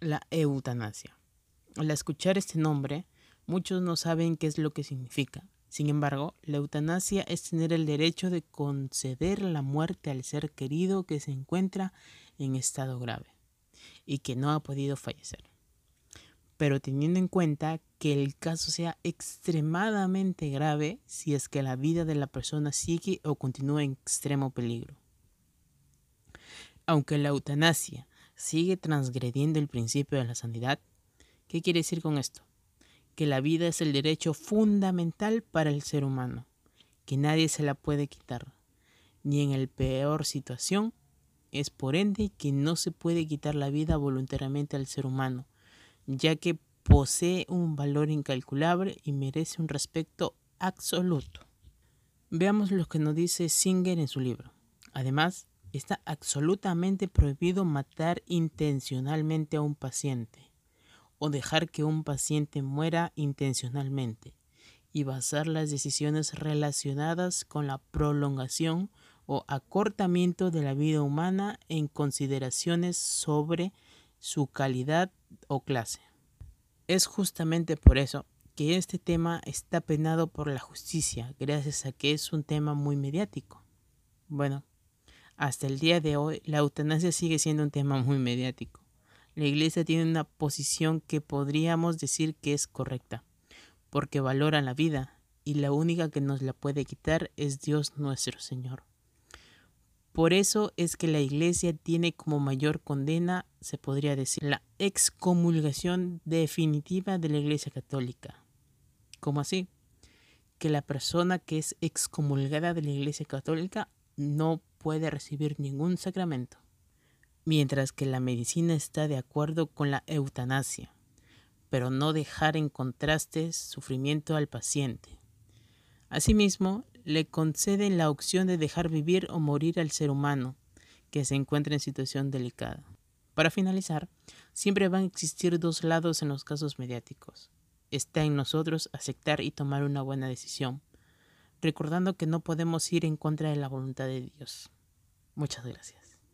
la eutanasia. Al escuchar este nombre, muchos no saben qué es lo que significa. Sin embargo, la eutanasia es tener el derecho de conceder la muerte al ser querido que se encuentra en estado grave y que no ha podido fallecer. Pero teniendo en cuenta que el caso sea extremadamente grave si es que la vida de la persona sigue o continúa en extremo peligro. Aunque la eutanasia sigue transgrediendo el principio de la sanidad, ¿qué quiere decir con esto? que la vida es el derecho fundamental para el ser humano, que nadie se la puede quitar, ni en el peor situación. Es por ende que no se puede quitar la vida voluntariamente al ser humano, ya que posee un valor incalculable y merece un respeto absoluto. Veamos lo que nos dice Singer en su libro. Además, está absolutamente prohibido matar intencionalmente a un paciente o dejar que un paciente muera intencionalmente y basar las decisiones relacionadas con la prolongación o acortamiento de la vida humana en consideraciones sobre su calidad o clase. Es justamente por eso que este tema está penado por la justicia, gracias a que es un tema muy mediático. Bueno, hasta el día de hoy la eutanasia sigue siendo un tema muy mediático la Iglesia tiene una posición que podríamos decir que es correcta, porque valora la vida y la única que nos la puede quitar es Dios nuestro Señor. Por eso es que la Iglesia tiene como mayor condena, se podría decir, la excomulgación definitiva de la Iglesia Católica. ¿Cómo así? Que la persona que es excomulgada de la Iglesia Católica no puede recibir ningún sacramento mientras que la medicina está de acuerdo con la eutanasia, pero no dejar en contraste sufrimiento al paciente. Asimismo, le conceden la opción de dejar vivir o morir al ser humano que se encuentra en situación delicada. Para finalizar, siempre van a existir dos lados en los casos mediáticos. Está en nosotros aceptar y tomar una buena decisión, recordando que no podemos ir en contra de la voluntad de Dios. Muchas gracias.